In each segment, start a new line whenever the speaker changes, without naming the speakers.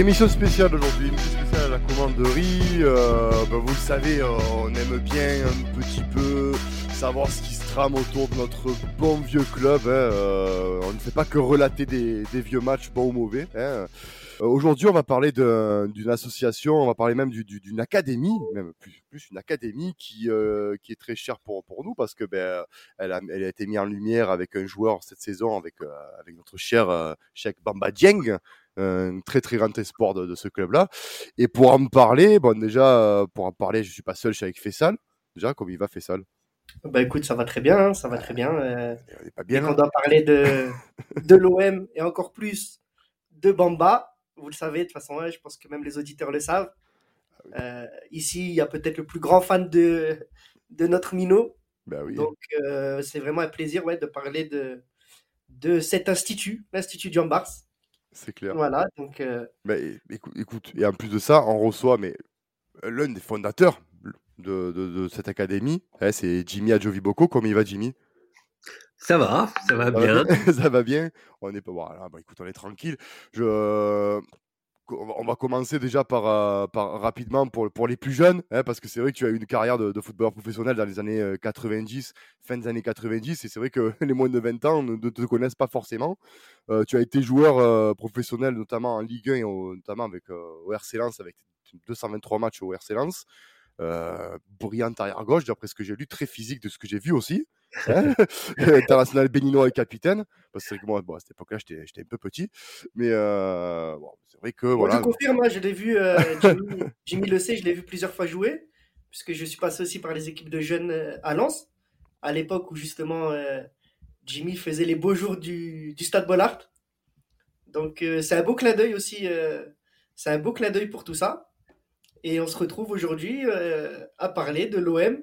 Alors émission spéciale aujourd'hui, émission spéciale à la commanderie. Euh, ben, vous le savez, euh, on aime bien un petit peu savoir ce qui se trame autour de notre bon vieux club. hein. Euh, on ne fait pas que relater des, des vieux matchs bons ou mauvais. hein. Euh, Aujourd'hui, on va parler d'une association, on va parler même du- du- d'une académie, même plus, plus une académie qui, euh, qui est très chère pour, pour nous parce que ben, elle, a, elle a été mise en lumière avec un joueur cette saison, avec, euh, avec notre cher euh, Cheikh Bamba Dieng, un très très grand espoir de, de ce club-là. Et pour en parler, bon déjà, euh, pour en parler, je suis pas seul, je suis avec Fessal. Déjà, comment il va Fessal
Bah écoute, ça va très bien, hein, ça va très bien. euh,
Il est pas
Dès
bien.
qu'on
hein
doit parler de, de l'OM et encore plus de Bamba, vous le savez, de toute façon, ouais, je pense que même les auditeurs le savent. Euh, ici, il y a peut-être le plus grand fan de, de notre Mino.
Ben oui.
Donc, euh, c'est vraiment un plaisir ouais, de parler de, de cet institut, l'Institut Jean Bars.
C'est clair.
Voilà, donc euh,
Mais écoute, écoute, et en plus de ça, on reçoit mais l'un des fondateurs de, de, de cette académie, hein, c'est Jimmy Adjoviboko. Comment il va, Jimmy?
Ça va, ça va
Ça va
bien.
Ça va bien? On est pas voilà, bah, écoute, on est tranquille. Je on va- commencer déjà par, euh, rapidement pour, les plus jeunes, hein, parce que c'est vrai que tu as eu une carrière de, footballeur professionnel dans les années euh, 90, fin des années 90, et c'est vrai que les moins de 20 ans ne, te connaissent pas forcément. Euh, tu as été joueur euh, professionnel, notamment en Ligue 1, et notamment avec euh, Lens, avec 223 matchs au RC Lens. Euh, brillante arrière gauche, d'après ce que j'ai lu, très physique de ce que j'ai vu aussi. Hein. International béninois et capitaine. Parce que moi, bon, à cette époque-là, j'étais un peu petit. Mais euh, bon, c'est vrai que
moi,
voilà.
je confirme, hein, je l'ai vu, euh, Jimmy, Jimmy le sait, je l'ai vu plusieurs fois jouer, puisque je suis passé aussi par les équipes de jeunes euh, à Lens, à l'époque où justement euh, Jimmy faisait les beaux jours du, du Stade Bollard. Donc c'est un beau clin d'œil aussi, c'est un beau clin d'œil pour tout ça. Et on se retrouve aujourd'hui à parler de l'OM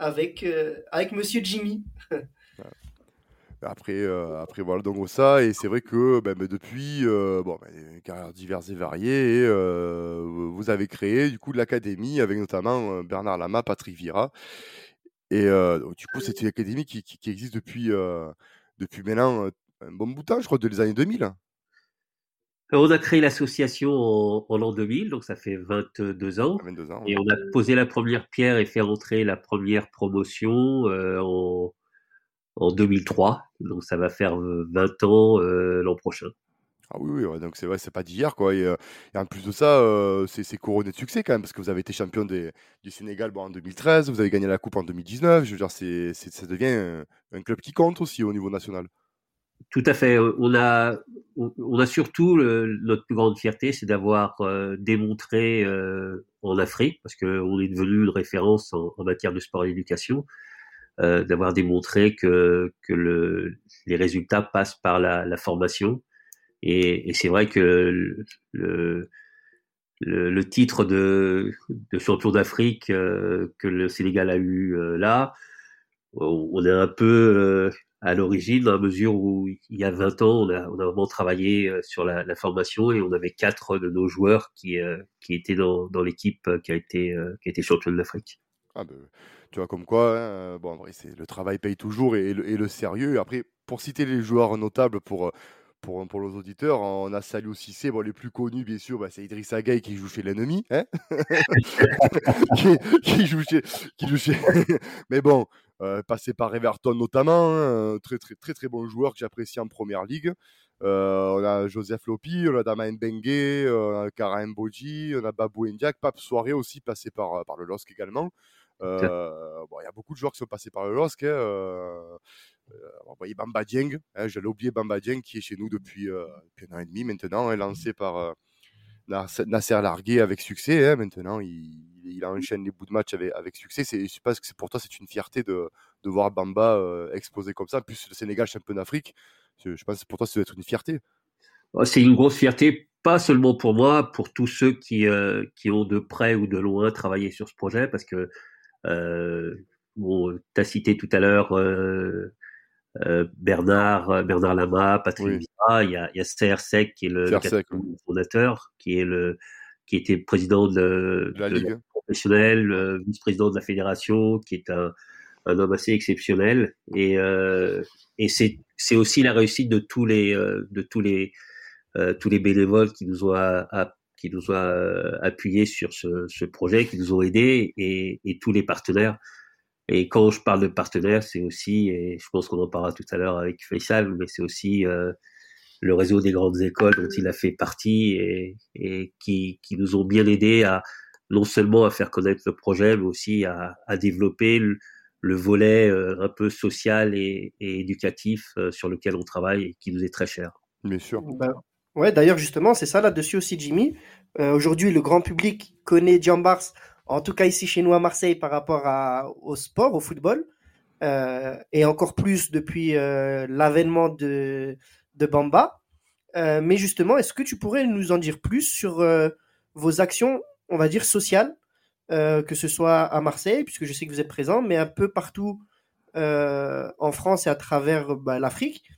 avec, euh, avec Monsieur Jimmy.
Après, euh, après voilà, donc ça, et c'est vrai que ben, depuis, euh, bon, ben, une carrière diverses et variées, et, euh, vous avez créé du coup de l'académie avec notamment Bernard Lama, Patrick Vira. Et du coup, c'est une académie qui, qui- existe depuis, depuis maintenant un bon bout de temps, je crois, de les années 2000.
On a créé l'association en, en l'an 2000, donc ça fait 22 ans.
22 ans.
Et on a posé la première pierre et fait entrer la première promotion euh, en, en 2003. Donc ça va faire euh, 20 ans euh, l'an prochain.
Ah oui, oui, ouais, donc c'est vrai, c'est pas d'hier, quoi. Et, euh, et en plus de ça, euh, c'est couronné de succès quand même, parce que vous avez été champion des- du Sénégal bon, en 2013, vous avez gagné la Coupe en 2019. Je veux dire, c'est, c'est- ça devient un, un club qui compte aussi au niveau national.
Tout à fait. On a, on a surtout le- notre plus grande fierté, c'est d'avoir euh, démontré euh, en Afrique, parce qu'on est devenu une référence en, en matière de sport et d'éducation, euh, d'avoir démontré que, que le, les résultats passent par la, la formation. Et, et c'est vrai que le, le, titre de, de champion d'Afrique euh, que le Sénégal a eu euh, là, on est un peu euh, à l'origine, dans la mesure où il y a 20 ans, on a, vraiment travaillé euh, sur la, formation et on avait quatre de nos joueurs qui, euh, étaient dans, l'équipe euh, qui a été, qui été championne d'Afrique.
Ah ben, tu vois, comme quoi, hein, bon, c'est, le travail paye toujours et, le, sérieux. Après, pour citer les joueurs notables pour, pour, pour nos auditeurs, on a Salou Cissé, bon, les plus connus, bien sûr, bah, c'est Idriss Gueye qui joue chez l'ennemi, hein qui joue chez, qui joue chez... Mais bon, euh, passé par Everton notamment, hein, très, très, très, très bon joueur que j'apprécie en première ligue. Euh, on a Joseph Lopi, on a Dama Mbengue, on a Kara Mboji, on a Babou Ndiak, Pape Soirée aussi passé par, par le LOSC également. Euh, bon, il y a beaucoup de joueurs qui sont passés par le LOSC. Hein, euh, euh, on voyait Bamba Dieng, hein, j'allais oublier Bamba Dieng qui est chez nous depuis, euh, depuis un an et demi maintenant, hein, lancé par, euh, Nasser largué avec succès. Hein, maintenant, il, enchaîne les bouts de match avec, succès. Je pense que pour toi, c'est une fierté de, voir Bamba euh, exposer comme ça. En plus, le Sénégal, champion d'Afrique, je, je, pense que pour toi, ça doit être une fierté.
C'est une grosse fierté, pas seulement pour moi, pour tous ceux qui, euh, qui ont de près ou de loin travaillé sur ce projet, parce que euh, bon, tu as cité tout à l'heure euh, euh, Bernard, euh, Bernard Lama, Patrick oui. Vira, il y a, il y a Sec qui est le, le fondateur, qui est le qui était président de,
de la Ligue
professionnelle, euh, vice-président de la fédération, qui est un, un homme assez exceptionnel. Et, euh, et c'est c'est aussi la réussite de tous les de tous les tous les bénévoles qui nous ont a, a, qui nous ont appuyés sur ce, ce, projet, qui nous ont aidés, et, et tous les partenaires. Et quand je parle de partenaires, c'est aussi, et je pense qu'on en parlera tout à l'heure avec Faisal, mais c'est aussi euh, le réseau des grandes écoles dont il a fait partie et, et qui, qui, nous ont bien aidés à non seulement à faire connaître le projet, mais aussi à, à développer le, le volet euh, un peu social et, et éducatif euh, sur lequel on travaille et qui nous est très cher.
Bien sûr.
Ben, ouais, d'ailleurs, justement, c'est ça là-dessus aussi, Jimmy. Euh, Aujourd'hui, le grand public connaît Jambars en tout cas ici chez nous à Marseille par rapport à, au sport, au football, euh, et encore plus depuis euh, l'avènement de, de Bamba. Euh, mais justement, est-ce que tu pourrais nous en dire plus sur vos actions, on va dire, sociales, que ce soit à Marseille, puisque je sais que vous êtes présent, mais un peu partout en France et à travers bah, l'Afrique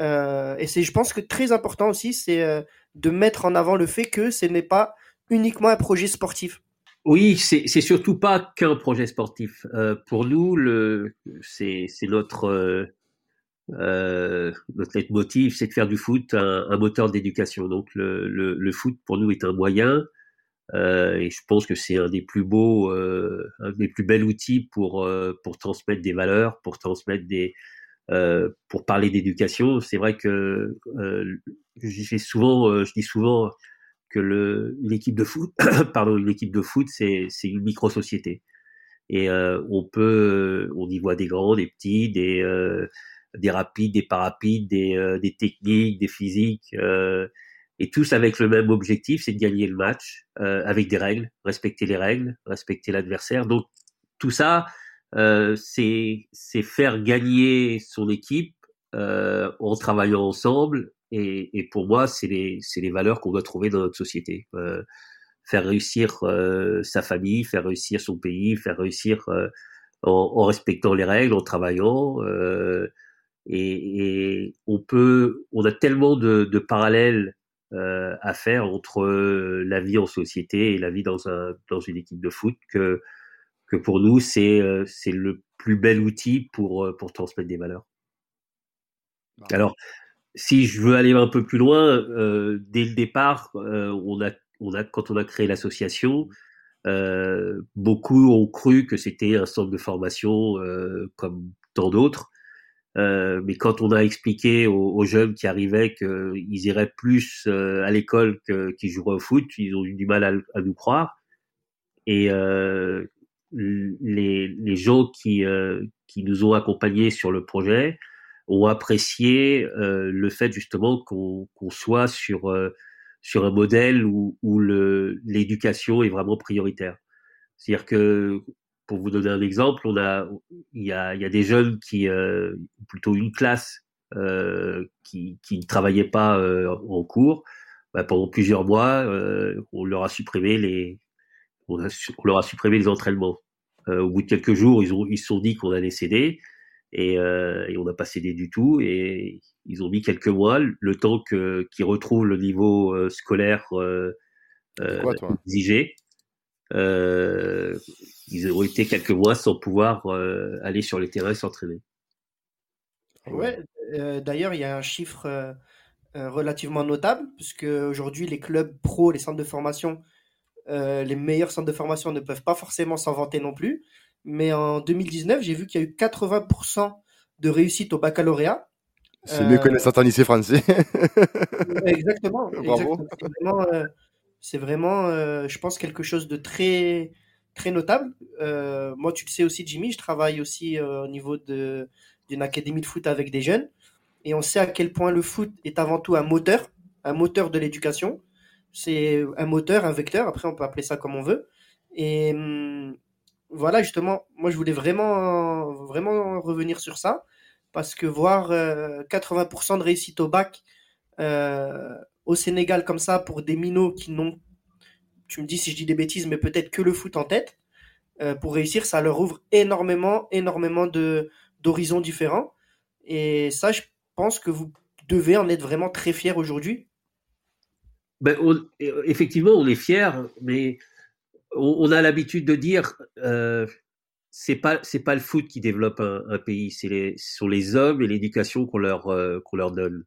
Et c'est, je pense que très important aussi, c'est de mettre en avant le fait que ce n'est pas uniquement un projet sportif.
Oui, c'est surtout pas qu'un projet sportif. Euh, pour nous, le c'est notre euh, euh, notre leitmotiv, c'est de faire du foot un, un moteur d'éducation. Donc le, le, le, foot pour nous est un moyen, euh, et je pense que c'est un des plus beaux, euh, un des plus bels outils pour pour transmettre des valeurs, pour transmettre des pour parler d'éducation. C'est vrai que j'ai souvent, je dis souvent une équipe de foot, pardon, une équipe de foot, c'est, une micro-société. Et euh, on peut, on y voit des grands, des petits, des, euh, des rapides, des parapides, des, euh, techniques, des physiques, euh, et tous avec le même objectif, c'est de gagner le match euh, avec des règles, respecter les règles, respecter l'adversaire. Donc tout ça, euh, c'est faire gagner son équipe en travaillant ensemble et, et pour moi, c'est les, les valeurs qu'on doit trouver dans notre société. Euh, faire réussir euh, sa famille, faire réussir son pays, faire réussir euh, en, en, respectant les règles, en travaillant. Euh, et, et, on peut, on a tellement de, de parallèles euh, à faire entre la vie en société et la vie dans, un, dans une équipe de foot que, que pour nous, c'est c'est le plus bel outil pour, pour transmettre des valeurs. Alors, si je veux aller un peu plus loin, euh, dès le départ, euh, on a, on a, quand on a créé l'association, euh, beaucoup ont cru que c'était un centre de formation euh, comme tant d'autres. Euh, mais quand on a expliqué aux, aux jeunes qui arrivaient qu'ils iraient plus à l'école qu'ils joueraient au foot, ils ont eu du mal à, à nous croire. Et les, les gens qui, qui nous ont accompagnés sur le projet, ont apprécié euh, le fait justement qu'on qu soit sur euh, sur un modèle où, où l'éducation est vraiment prioritaire. C'est-à-dire que pour vous donner un exemple, on a il y a, il y a des jeunes qui euh, plutôt une classe euh, qui qui ne travaillaient pas euh, en cours bah, pendant plusieurs mois, euh, on leur a supprimé les on, leur a supprimé les entraînements. au bout de quelques jours, ils ont ils se sont dit qu'on allait céder et, euh, et on n'a pas cédé du tout. Et ils ont mis quelques mois, le temps que qu'ils retrouvent le niveau euh, scolaire euh, quoi, exigé. Euh, ils ont été quelques mois sans pouvoir euh, aller sur les terrains et s'entraîner.
Ouais, euh, d'ailleurs, il y a un chiffre euh, relativement notable, puisque aujourd'hui, les clubs pro, les centres de formation, euh, les meilleurs centres de formation ne peuvent pas forcément s'en vanter non plus. Mais en 2019, j'ai vu qu'il y a eu 80% de réussite au baccalauréat.
C'est euh... mieux que les certains lycées français.
exactement. C'est vraiment, euh, vraiment euh, je pense, quelque chose de très, très notable. Euh, moi, tu le sais aussi, Jimmy, je travaille aussi au niveau d'une académie de foot avec des jeunes. Et on sait à quel point le foot est avant tout un moteur, un moteur de l'éducation. C'est un moteur, un vecteur. Après, on peut appeler ça comme on veut. Et hum, voilà, justement, moi, je voulais vraiment, vraiment revenir sur ça. Parce que voir 80% de réussite au bac au Sénégal comme ça pour des minots qui n'ont, tu me dis si je dis des bêtises, mais peut-être que le foot en tête, pour réussir, ça leur ouvre énormément, énormément d'horizons différents. Et ça, je pense que vous devez en être vraiment très fier aujourd'hui.
Ben, effectivement, on est fier, mais on, a l'habitude de dire euh, c'est pas c'est pas le foot qui développe un, pays, c'est les ce sont les hommes et l'éducation qu'on leur euh, qu'on leur donne.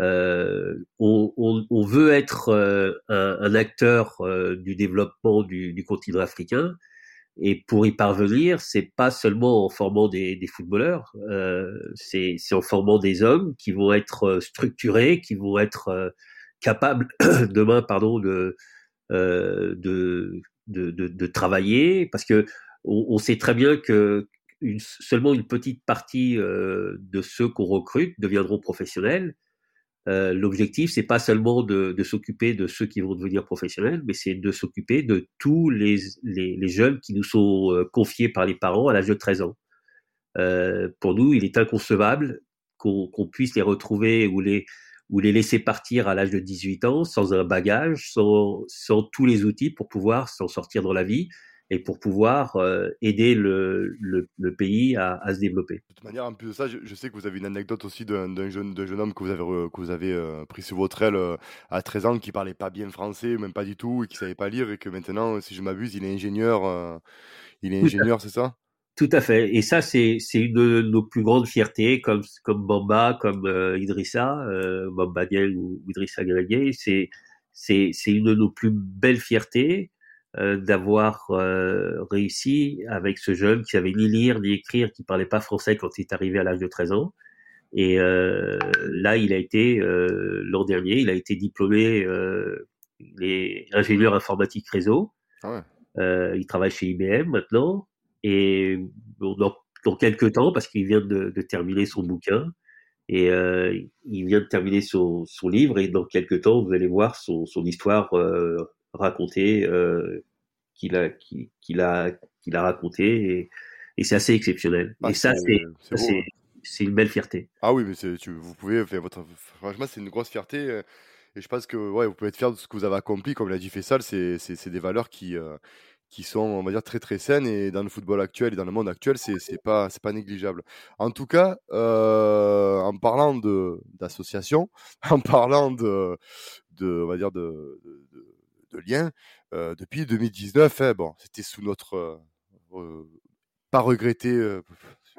Euh, on, on, on, veut être euh, un, un, acteur euh, du développement du, du, continent africain, et pour y parvenir, c'est pas seulement en formant des, des footballeurs, euh, c'est en formant des hommes qui vont être structurés, qui vont être capables demain, pardon, de, euh, de, de, travailler, parce que on, sait très bien que seulement une petite partie euh, de ceux qu'on recrute deviendront professionnels. Euh, L'objectif, c'est pas seulement de, s'occuper de ceux qui vont devenir professionnels, mais c'est de s'occuper de tous les, les, jeunes qui nous sont euh, confiés par les parents à l'âge de 13 ans. Euh, pour nous, il est inconcevable qu'on qu puisse les retrouver ou les, ou les laisser partir à l'âge de 18 ans sans un bagage, sans, sans tous les outils pour pouvoir s'en sortir dans la vie et pour pouvoir euh, aider le, le, le pays à, à, se développer.
De toute manière, en plus de ça, je, je sais que vous avez une anecdote aussi d'un jeune, jeune homme que vous avez, que vous avez euh, pris sur votre aile euh, à 13 ans, qui parlait pas bien français, même pas du tout, et qui savait pas lire, et que maintenant, si je m'abuse, il est ingénieur. Il est ingénieur, c'est ça?
Tout à fait. Et ça, c'est une de nos plus grandes fiertés, comme, comme Bamba, comme euh, Idrissa, euh, Bamba Dieng ou Idrissa Gueye. C'est une de nos plus belles fiertés euh, d'avoir euh, réussi avec ce jeune qui savait ni lire ni écrire, qui parlait pas français quand il est arrivé à l'âge de 13 ans. Et euh, là, il a été euh, l'an dernier, il a été diplômé, il est ingénieur informatique réseau. Ah ouais. il travaille chez IBM maintenant. Et bon, dans, dans quelques temps, parce qu'il vient de, de, terminer son bouquin, et euh, il vient de terminer son, son, livre, et dans quelques temps, vous allez voir son, son histoire euh, racontée euh, qu'il a, qu'il a, qu'il a racontée, et, et c'est assez exceptionnel. Ah, et ça, c'est hein. c'est une belle fierté.
Ah oui, mais tu, vous pouvez faire votre. Franchement, c'est une grosse fierté. Et je pense que ouais, vous pouvez être fier de ce que vous avez accompli. Comme l'a dit Fessal, c'est des valeurs qui, euh, qui sont, on va dire, très très saines et dans le football actuel et dans le monde actuel, c'est c'est pas pas négligeable. En tout cas, euh, en parlant d'association, en parlant de de on va dire de de, de liens, euh, depuis 2019, hein, bon, c'était sous notre euh, pas regretté euh,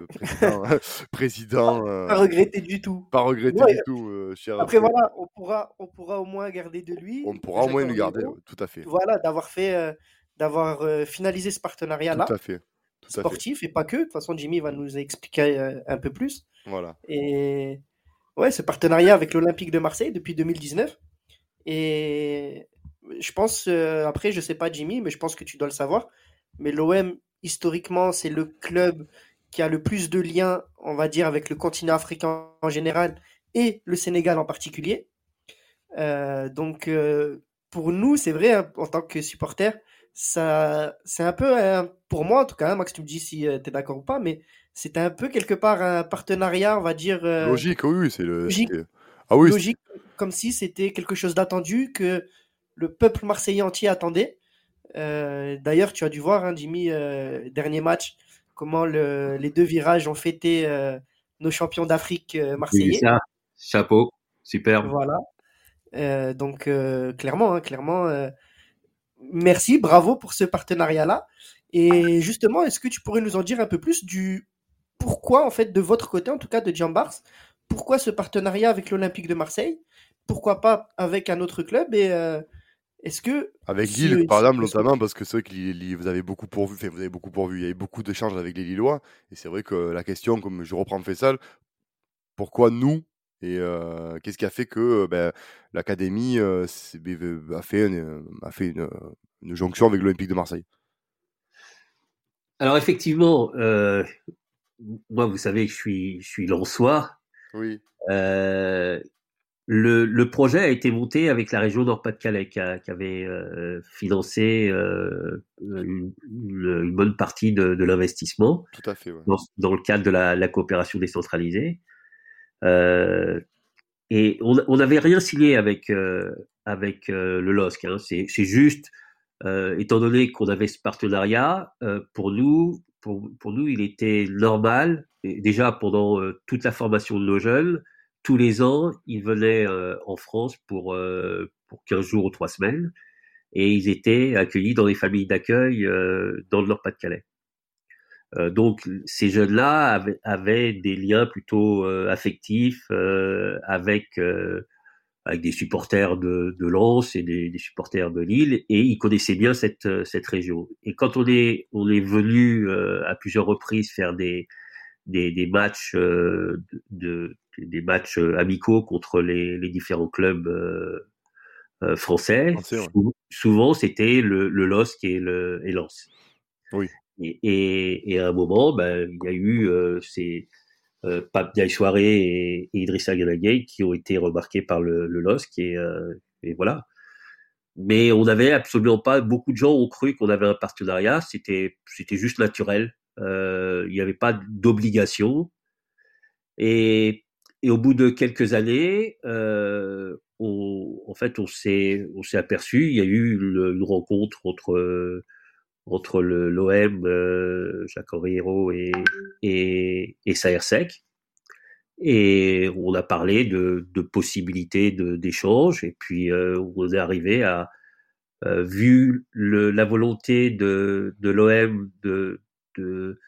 président, président
pas regretté du tout.
Pas regretté ouais, du tout, cher.
Après voilà, on pourra on pourra au moins garder de lui.
On pourra au moins le garder, tout à fait.
Voilà, d'avoir fait d'avoir euh, finalisé ce partenariat-là.
Tout à fait. Tout
sportif
à fait.
et pas que. De toute façon, Jimmy va nous expliquer euh, un peu plus.
Voilà.
Et ouais, ce partenariat avec l'Olympique de Marseille depuis 2019. Et je pense, euh, après, je sais pas Jimmy, mais je pense que tu dois le savoir. Mais l'OM, historiquement, c'est le club qui a le plus de liens, on va dire, avec le continent africain en général et le Sénégal en particulier. Donc, pour nous, c'est vrai, hein, en tant que supporter, ça, c'est un peu, pour moi en tout cas, hein, Max, tu me dis si euh, tu es d'accord ou pas, mais c'était un peu quelque part un partenariat, on va dire. Euh,
logique, oui, c'est le.
Logique,
ah, oui,
logique comme si c'était quelque chose d'attendu, que le peuple marseillais entier attendait. Euh, D'ailleurs, tu as dû voir, hein, Jimmy, euh, dernier match, comment le, les deux virages ont fêté euh, nos champions d'Afrique marseillais.
Ça. Chapeau, super.
Voilà. donc, clairement, hein, clairement merci, bravo pour ce partenariat-là. Et justement, est-ce que tu pourrais nous en dire un peu plus du pourquoi, en fait, de votre côté, en tout cas de Jambars, pourquoi ce partenariat avec l'Olympique de Marseille? Pourquoi pas avec un autre club? Et euh, est-ce que
avec Lille, si, par exemple, notamment parce que c'est vrai que vous avez beaucoup pourvu, enfin, vous avez beaucoup pourvu, il y a eu beaucoup d'échanges avec les Lillois, et c'est vrai que la question, comme je reprends Fessal, pourquoi nous et euh, qu'est-ce qui a fait que ben, l'académie euh, a fait, une, a fait une, une jonction avec l'Olympique de Marseille?
Alors effectivement, euh, moi vous savez que je suis, je suis Lensois.
Oui.
Le, le, projet a été monté avec la région Nord-Pas-de-Calais qui, qui, avait financé une, une, bonne partie de, de l'investissement
Tout à fait, ouais.
dans, dans, le cadre de la, la coopération décentralisée. Euh, et on n'avait rien signé avec, euh, avec euh, le LOSC. Hein. C'est juste, étant donné qu'on avait ce partenariat, pour nous, pour, pour, nous, il était normal, déjà pendant toute la formation de nos jeunes, tous les ans, ils venaient euh, en France pour, euh, pour 15 jours ou 3 semaines et ils étaient accueillis dans des familles d'accueil dans le Nord-Pas-de-Calais. Euh, donc ces jeunes-là avaient, avaient, des liens plutôt euh, affectifs avec, avec des supporters de, de Lens et des, des, supporters de Lille et ils connaissaient bien cette, cette région. Et quand on est, on est venu à plusieurs reprises faire des, des, des matchs de, de des matchs euh, amicaux contre les, les différents clubs euh, euh français. Souvent, c'était le, le LOSC et le et Lens.
Oui.
Et, et, et, à un moment, ben, il y a eu euh, ces euh, Pape Diaye Soirée et, et Idrissa Ganagay qui ont été remarqués par le, le LOSC et, euh, et voilà. Mais on n'avait absolument pas, beaucoup de gens ont cru qu'on avait un partenariat, c'était c'était juste naturel. Euh, il n'y avait pas d'obligation. Et et au bout de quelques années, euh, on, en fait, on s'est, on s'est aperçu, il y a eu une, une rencontre entre entre l'OM, euh, Jacques Henriero et et, et Saersec, et on a parlé de, de possibilités d'échange, et puis euh, on est arrivé à euh, vu le, la volonté de, de l'OM de, de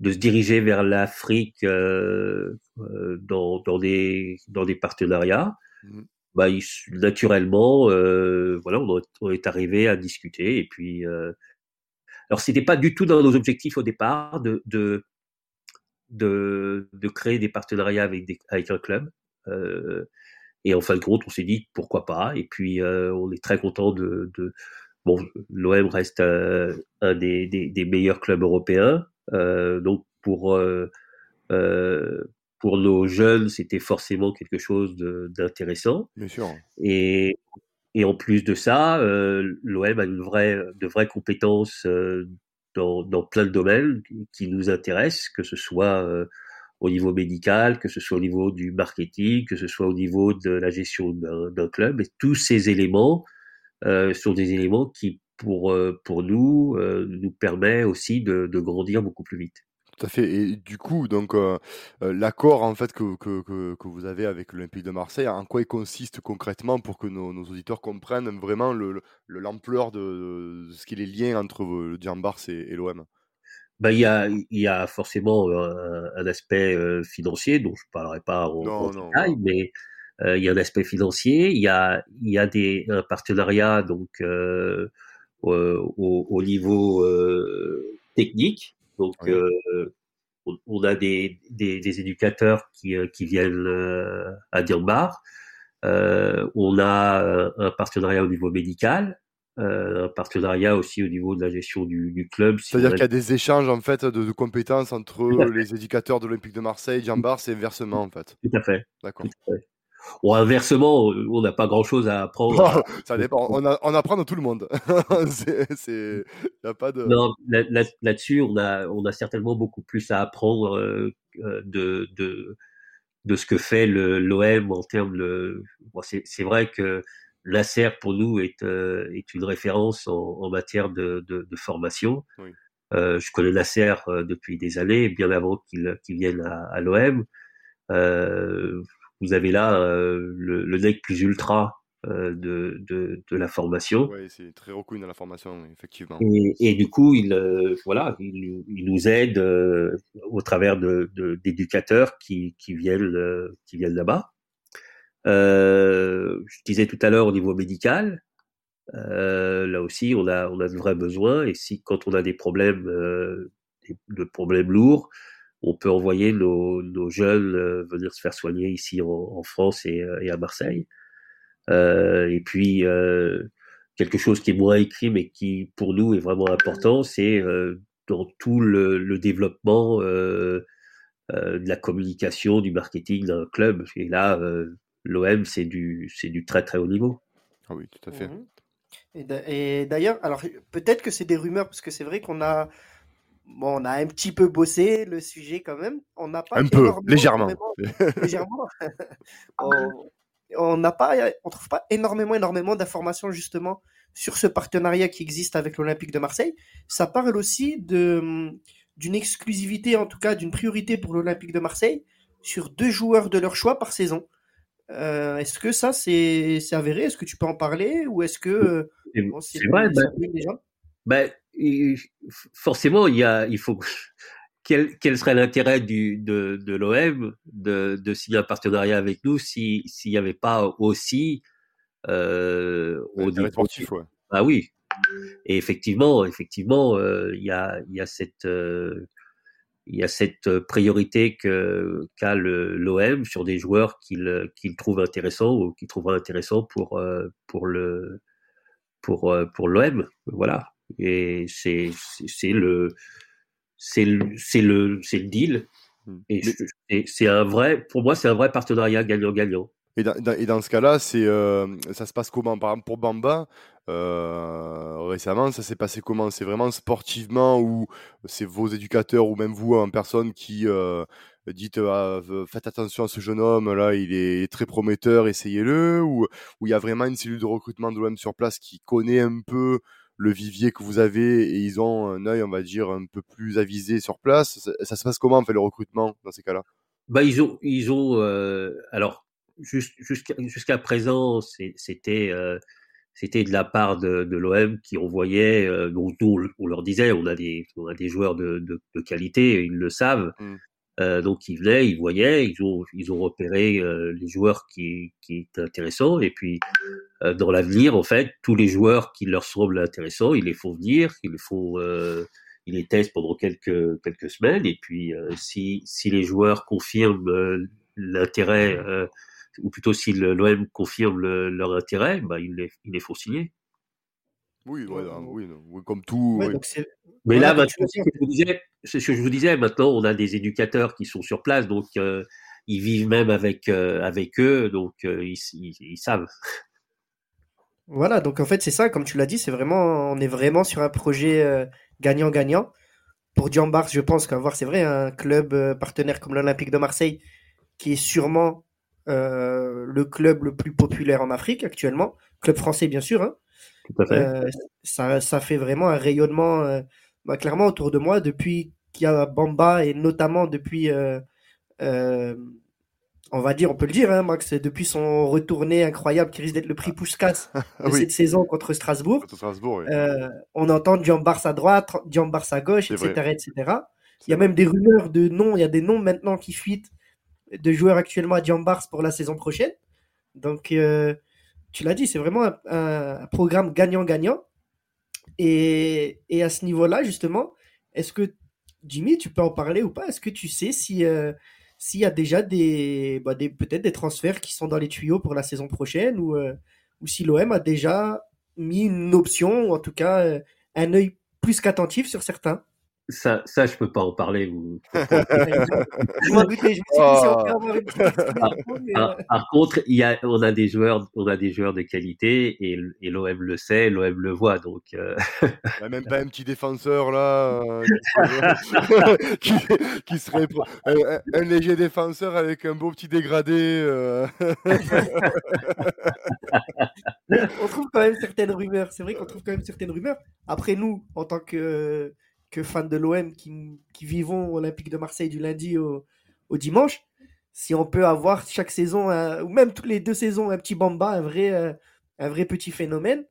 de se diriger vers l'Afrique euh, dans, dans, des, dans des partenariats, mmh. bah, il, naturellement, voilà, on, on, est arrivé à discuter. Et puis, euh, alors, c'était pas du tout dans nos objectifs au départ de, de, de, de créer des partenariats avec, des, avec un club. Euh, et en fin de compte, on s'est dit pourquoi pas. Et puis, euh, on est très content de, de bon, l'OM reste un des, des, des, meilleurs clubs européens. Euh, donc pour euh, euh, pour nos jeunes, c'était forcément quelque chose d'intéressant.
Bien sûr.
Et, et en plus de ça, euh, l'OM a une vraie, de vraies compétences euh, dans, plein de domaines qui nous intéressent, que ce soit euh, au niveau médical, que ce soit au niveau du marketing, que ce soit au niveau de la gestion d'un club. Et tous ces éléments euh, sont des éléments qui pour, nous, nous permet aussi de, grandir beaucoup plus vite.
Tout à fait. Et du coup, donc euh, l'accord en fait que, que, que, vous avez avec l'Olympique de Marseille, en quoi il consiste concrètement pour que nos, nos auditeurs comprennent vraiment l'ampleur le, de, de, ce qui est les liens entre le Diambars et, et l'OM
ben, il, y a, il y a forcément un, un aspect financier dont je ne parlerai pas en,
non,
en
non,
détail, non. mais il y a un aspect financier, il y a, il y a des, un partenariat donc euh, au, au, niveau euh, technique. Donc, oui. Euh, on, on, a des, des, des éducateurs qui, qui viennent à Dirbar. on a un partenariat au niveau médical. Euh, un partenariat aussi au niveau de la gestion du, du club.
C'est-à-dire qu'il y a des échanges en fait de, de compétences entre les éducateurs de l'Olympique de Marseille, Jambars et inversement en fait.
Tout à fait.
D'accord.
Ou inversement, on n'a pas grand-chose à apprendre.
Oh, ça dépend. On, a, on, apprend de tout le monde. c'est, y a pas de.
Non, là-dessus, là on a, on a certainement beaucoup plus à apprendre euh, de, de, de ce que fait l'OM en termes de. Bon, c'est vrai que l'ACER pour nous est, euh, est une référence en, en matière de, de, de formation.
Oui.
Euh, je connais l'ACER euh, depuis des années, bien avant qu'il qu vienne à, à l'OM. Euh, vous avez là euh, le, le nec plus ultra euh, de, de, de, la formation.
Oui, c'est très reconnu dans la formation, effectivement.
Et, et du coup, il, euh, voilà, il, il, nous aide euh, au travers de, d'éducateurs qui, qui viennent, euh, qui viennent là-bas. Euh, je disais tout à l'heure au niveau médical, là aussi, on a, on a de vrais besoins. Et si quand on a des problèmes, de problèmes lourds, on peut envoyer nos, nos jeunes euh, venir se faire soigner ici en, en France et, et, à Marseille. Euh, et puis euh, quelque chose qui est moins écrit mais qui pour nous est vraiment important, c'est euh, dans tout le, le développement euh, de la communication, du marketing d'un club. Et là, l'OM, c'est du, c'est du très très haut niveau.
Ah oui, tout à fait.
Mhm. Et d'ailleurs, alors peut-être que c'est des rumeurs, parce que c'est vrai qu'on a, bon, on a un petit peu bossé le sujet quand même. On n'a pas
un peu, légèrement.
légèrement. on n'a pas, on trouve pas énormément, énormément d'informations justement sur ce partenariat qui existe avec l'Olympique de Marseille. Ça parle aussi de d'une exclusivité, en tout cas d'une priorité pour l'Olympique de Marseille sur deux joueurs de leur choix par saison. Euh, est-ce que ça c'est avéré? Est-ce que tu peux en parler? Ou est-ce que
c'est vrai forcément il y a il faut quel, quel serait l'intérêt du de, de l'OM de, de signer un partenariat avec nous si s'il n'y avait pas aussi euh,
au sportif, ouais.
Ah oui. Et effectivement, effectivement, euh, il y a il y a cette euh, il y a cette priorité que qu'a l'OM sur des joueurs qu'il qu'il trouve intéressants ou qu'il trouvera intéressant pour euh, pour le pour pour l'OM. Voilà. Et c'est le c'est le c'est le le deal. Mmh. Et c'est un vrai pour moi c'est un vrai partenariat gagnant-gagnant.
Et dans, et dans, ce cas-là, c'est euh, ça se passe comment? Par exemple, pour Bamba, euh, récemment, ça s'est passé comment? C'est vraiment sportivement ou c'est vos éducateurs ou même vous en personne qui euh, dites ah, faites attention à ce jeune homme là, il est très prometteur, essayez-le Ou il y a vraiment une cellule de recrutement de l'OM sur place qui connaît un peu le vivier que vous avez et ils ont un œil, on va dire, un peu plus avisé sur place. Ça, ça se passe comment en fait le recrutement dans ces cas-là?
Bah ils ont ils ont euh, alors jusqu'à présent, c'était euh, c'était de la part de, de l'OM qui envoyait, euh, donc on leur disait, on a des, on a des joueurs de, de, de qualité, ils le savent. Mmh. Euh, donc ils venaient, ils voyaient, ils ont, ils ont repéré euh, les joueurs qui, qui étaient intéressants. Et puis euh, dans l'avenir, en fait, tous les joueurs qui leur semblent intéressants, ils les font venir, ils les font, ils les testent pendant quelques quelques semaines. Et puis si si les joueurs confirment l'intérêt ou plutôt si l'OM confirme leur intérêt, bah, ils, les, ils les font signer.
Oui, oui, comme tout.
Mais là, c'est ce, que je vous disais, maintenant, on a des éducateurs qui sont sur place, donc euh, ils vivent même avec, euh, avec eux, donc euh, ils, ils, savent.
Voilà, donc en fait, c'est ça, comme tu l'as dit, c'est vraiment, on est vraiment sur un projet gagnant-gagnant. Pour Diambars, je pense qu'avoir, c'est vrai, un club partenaire comme l'Olympique de Marseille, qui est sûrement euh, le club le plus populaire en Afrique actuellement, club français bien sûr. Hein. Euh, ça, ça, fait vraiment un rayonnement euh, bah, clairement autour de moi depuis qu'il y a Bamba et notamment depuis, on va dire, on peut le dire, hein, Max, depuis son retourné incroyable qui risque d'être le prix Puskas de cette saison contre Strasbourg. on entend Diambars à droite, Diambars à gauche, etc., etc. Il y a même des rumeurs de noms, il y a des noms maintenant qui fuitent de joueurs actuellement à Diambars pour la saison prochaine. Donc, euh, tu l'as dit, c'est vraiment un, programme gagnant-gagnant. Et, à ce niveau-là, justement, est-ce que, Jimmy, tu peux en parler ou pas? Est-ce que tu sais euh, s'il y a déjà des, bah, des peut-être des transferts qui sont dans les tuyaux pour la saison prochaine ou, euh, ou si l'OM a déjà mis une option ou en tout cas un œil plus qu'attentif sur certains?
Ça, ça, je peux pas en parler. Vous... par, contre, il y a, on a des joueurs, on a des joueurs de qualité et, et l'OM le sait, l'OM le voit, donc. Euh...
même pas un petit défenseur là, euh, qui, qui, serait un, un, léger défenseur avec un beau petit dégradé. Euh...
on trouve quand même certaines rumeurs. C'est vrai qu'on trouve quand même certaines rumeurs. Après nous, en tant que que fans de l'OM qui, qui, vivons Olympique de Marseille du lundi au, dimanche, si on peut avoir chaque saison, ou même toutes les deux saisons, un petit Bamba, un vrai, euh, un vrai petit phénomène.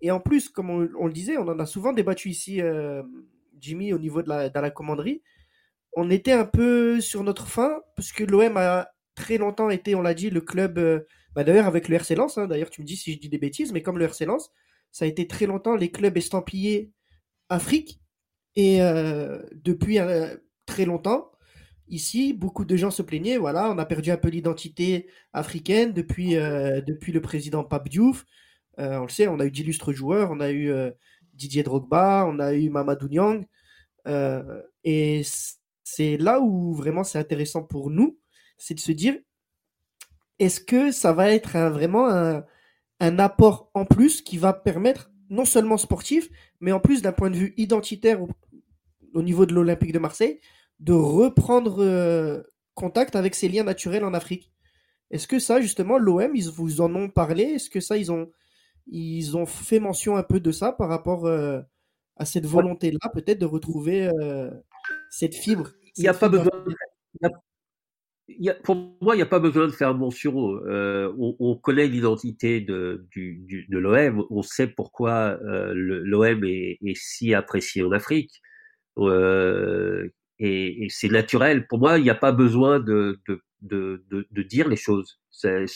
Et en plus, comme on, le disait, on en a souvent débattu ici, euh, Jimmy, au niveau de la, commanderie. On était un peu sur notre fin, parce que l'OM a très longtemps été, on l'a dit, le club, euh, bah d'ailleurs avec le RC Lens, hein, d'ailleurs tu me dis si je dis des bêtises, mais comme le RC Lens, ça a été très longtemps les clubs estampillés Afrique, et euh, depuis euh, très longtemps, ici, beaucoup de gens se plaignaient. Voilà, on a perdu un peu l'identité africaine depuis, euh, depuis le président Pape Diouf. on le sait, on a eu d'illustres joueurs. On a eu Didier Drogba, on a eu Mamadou Niang. et c'est là où vraiment c'est intéressant pour nous, c'est de se dire est-ce que ça va être vraiment un, un apport en plus qui va permettre, non seulement sportif, mais en plus d'un point de vue identitaire au, au niveau de l'Olympique de Marseille, de reprendre euh, contact avec ses liens naturels en Afrique. Est-ce que ça, justement, l'OM, ils vous en ont parlé? Est-ce que ça, ils ont, ils ont fait mention un peu de ça par rapport euh, à cette volonté-là, peut-être de retrouver euh, cette fibre
Il n'y a pas besoin. Il y a, pour moi, il n'y a pas besoin de faire mention. Euh, on, on, connaît l'identité de, du, du, de l'OM. On sait pourquoi l'OM est, est, si apprécié en Afrique. Euh, et, et c'est naturel. Pour moi, il n'y a pas besoin de, de, de, de, dire les choses. C'est,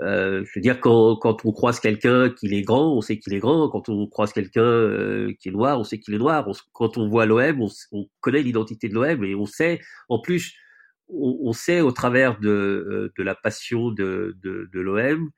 euh, je veux dire, quand, quand on croise quelqu'un qu'il est grand, on sait qu'il est grand. Quand on croise quelqu'un euh, qui est noir, on sait qu'il est noir. Quand on voit l'OM, on, on, connaît l'identité de l'OM et on sait, en plus, on, on sait au travers de, euh, de la passion de, de, de l'OM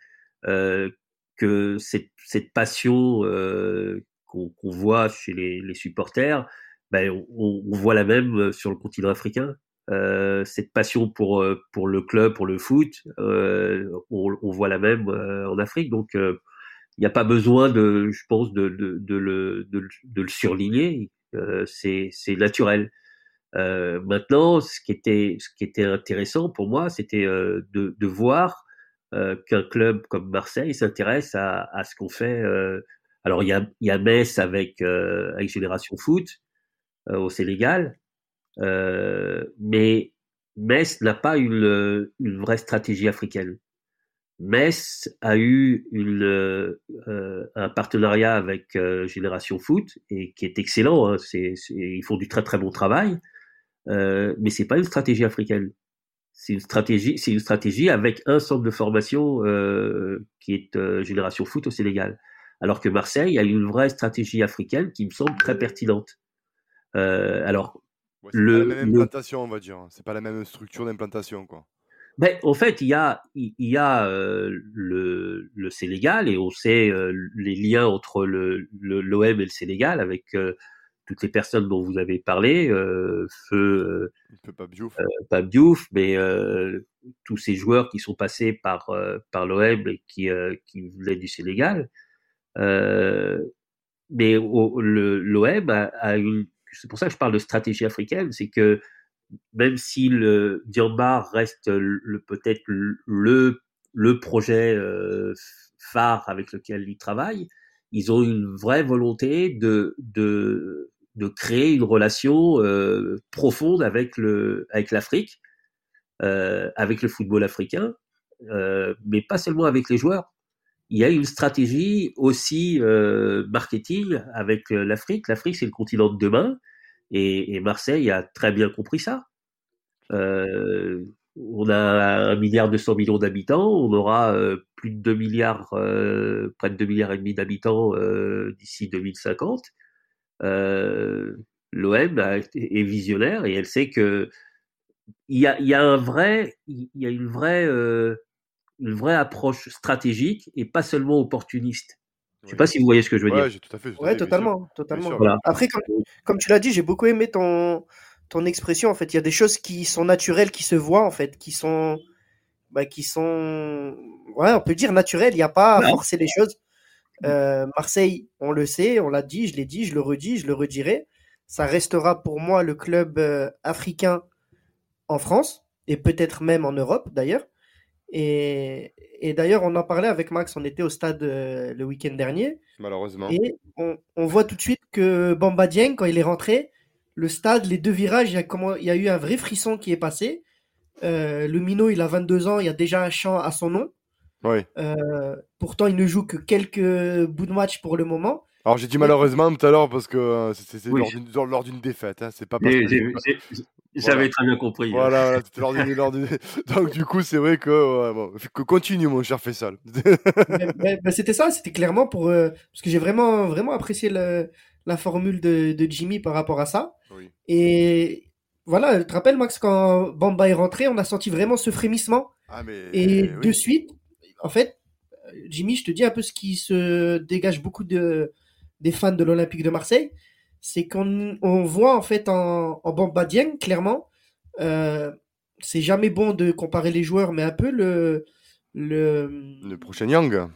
euh, que cette, cette passion euh, qu'on qu voit chez les, supporters, ben, on, voit la même sur le continent africain. Euh, cette passion pour pour le club, pour le foot, euh, on, voit la même euh, en Afrique. Donc, il n'y a pas besoin de, je pense, de, de, le, de, le surligner. c'est c'est naturel. maintenant, ce qui était ce qui était intéressant pour moi, c'était de, de voir qu'un club comme Marseille s'intéresse à, à ce qu'on fait. Alors, il y a, il y a Metz avec avec Génération Foot au Sénégal, euh, mais Metz n'a pas une, une vraie stratégie africaine. Metz a eu une, euh, un partenariat avec euh, Génération Foot et qui est excellent. Hein, c'est, ils font du très très bon travail, euh, mais c'est pas une stratégie africaine. C'est une stratégie, c'est une stratégie avec un centre de formation euh, qui est euh, Génération Foot au Sénégal. Alors que Marseille a une vraie stratégie africaine qui me semble très pertinente. alors
Ouais, c'est le, pas la même implantation, on va dire. C'est pas la même structure d'implantation, quoi.
Ben, en fait, il y a, il y a euh, le, le Sénégal et on sait euh, les liens entre le, l'OM et le Sénégal avec euh, toutes les personnes dont vous avez parlé, euh, Feu,
Pape Diouf,
mais tous ces joueurs qui sont passés par par l'OM et qui qui venaient du Sénégal. Mais l'OM a, a une c'est pour ça que je parle de stratégie africaine, c'est que même si le Diambar reste le, peut-être le, le projet euh, phare avec lequel ils travaillent, ils ont une vraie volonté de, de, de créer une relation euh, profonde avec le avec l'Afrique, euh, avec le football africain, euh, mais pas seulement avec les joueurs il y a une stratégie aussi euh, marketing avec euh, l'Afrique. L'Afrique, c'est le continent de demain, et, Marseille a très bien compris ça. Euh, on a un milliard d'habitants, on aura plus de 2 milliards, près de 2 milliards et demi d'habitants d'ici 2050. L'OM est visionnaire et elle sait que il y a, il y a un vrai, il y a une vraie une vraie approche stratégique et pas seulement opportuniste. Je sais pas si vous voyez ce que je veux
ouais,
dire.
Tout à fait, tout
ouais,
fait,
totalement, totalement. Voilà. Après, comme, comme, tu l'as dit, j'ai beaucoup aimé ton, ton expression. En fait, il y a des choses qui sont naturelles, qui se voient, en fait, qui sont, bah, qui sont, ouais, on peut dire naturelles. Il n'y a pas à forcer les choses. Euh, Marseille, on le sait, on l'a dit, je l'ai dit, je le redis, je le redirai. Ça restera pour moi le club euh, africain en France et peut-être même en Europe d'ailleurs. Et, et d'ailleurs, on en parlait avec Max, on était au stade euh, le week-end dernier.
Malheureusement.
Et on, on, voit tout de suite que Bamba Dieng, quand il est rentré, le stade, les deux virages, il y a, comment, il y a eu un vrai frisson qui est passé. Euh, le minot, il a 22 ans, il y a déjà un chant à son nom.
Oui.
Euh, pourtant, il ne joue que quelques bouts de match pour le moment.
Alors j'ai dit malheureusement tout à l'heure parce que c'est oui. lors d'une défaite, hein. c'est pas parce que
j'avais voilà. très bien compris.
Voilà, voilà c'était lors d'une. lors Donc, du coup, c'est vrai que, ouais, bon, que. Continue, mon cher Fessal.
c'était ça, c'était clairement pour. Euh, parce que j'ai vraiment, vraiment apprécié le, la formule de, de, Jimmy par rapport à ça.
Oui.
Et voilà, tu te rappelles, Max, quand Bamba est rentré, on a senti vraiment ce frémissement.
Ah, mais,
Et
oui.
de suite, en fait, Jimmy, je te dis un peu ce qui se dégage beaucoup de, des fans de l'Olympique de Marseille c'est qu'on on voit en fait en, en Bamba Dieng, clairement, euh, c'est jamais bon de comparer les joueurs, mais un peu le. Le,
le prochain Yang.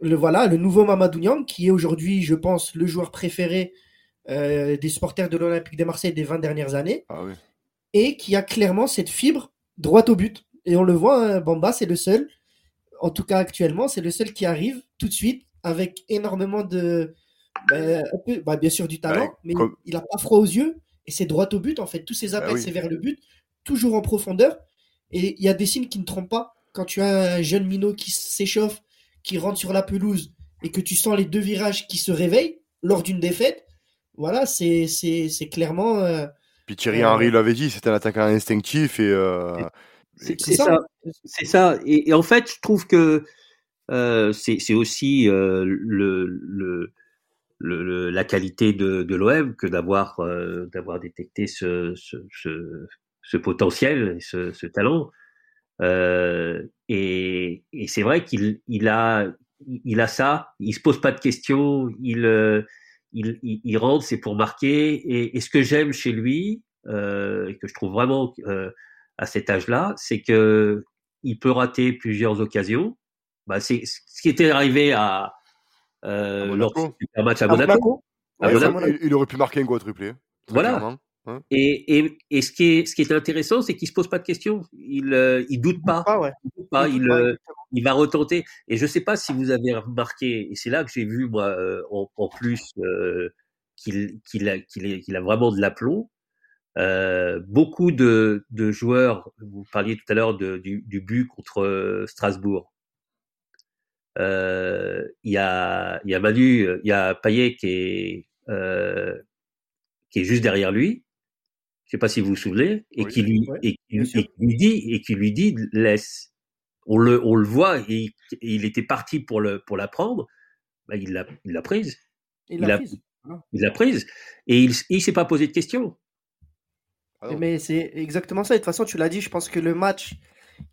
Le, voilà, le nouveau Mamadou Niang, qui est aujourd'hui, je pense, le joueur préféré euh, des supporters de l'Olympique de Marseille des 20 dernières années.
Ah oui.
Et qui a clairement cette fibre droite au but. Et on le voit, hein, Bamba, c'est le seul, en tout cas actuellement, c'est le seul qui arrive tout de suite avec énormément de. Ben, un peu, bah, bien sûr du talent,
Ouais,
mais
comme-
il a pas froid aux yeux et c'est droit au but en fait. Tous ses appels,
Bah oui.
c'est vers le but, toujours en profondeur. Et il y a des signes qui ne trompent pas. Quand tu as un jeune minot qui s'échauffe, qui rentre sur la pelouse et que tu sens les deux virages qui se réveillent lors d'une défaite, voilà, c'est c'est- c'est clairement. euh,
Puis Thierry
Euh,
Henry l'avait dit, c'était un attaquant instinctif et. euh,
C'est
c'est
c'est
ça.
ça. C'est ça. Et, et en fait, je trouve que euh, c'est c'est aussi euh, le, le, le- le- la qualité de, de l'OM que d'avoir euh, d'avoir détecté ce, ce, ce, ce potentiel, ce, ce talent. Euh, et et c'est vrai qu'il il a il a ça. Il se pose pas de questions. Il euh, il, il, rentre, c'est pour marquer. Et, et ce que j'aime chez lui, euh, et que je trouve vraiment euh, à cet âge-là, c'est que il peut rater plusieurs occasions. Bah, c'est ce qui était arrivé à, euh, lors du match à
à
Monaco.
Monaco. Ouais,
voilà.
c'est à Monaco.
il, il aurait pu marquer un quadruplé. très
Voilà.
clairement.
Et, et, et ce qui est ce qui est intéressant, c'est qu'il se pose pas de questions. Il euh, il doute pas.
Ah ouais.
Il doute pas.
Il
Il,
doute pas,
euh, il va retenter. Et je sais pas si vous avez remarqué, et c'est là que j'ai vu moi euh, en, en plus euh, qu'il qu'il a qu'il a vraiment de l'aplomb. Euh, beaucoup de, de joueurs, vous parliez tout à l'heure de- du, du but contre Strasbourg. Euh, Il y a il y a Manu, il y a Payet qui est euh, qui est juste derrière lui. Je sais pas si vous vous souvenez et
Oui.
qui lui
Ouais,
et, et qui lui dit et qui lui dit laisse. On le on le voit et, il- et il était parti pour le pour la prendre. Bah, il l'a il l'a prise.
Il l'a prise.
Il l'a prise et il il s'est pas posé de questions.
Ah.
Mais c'est exactement ça. Et de toute façon, tu l'as dit, je pense que le match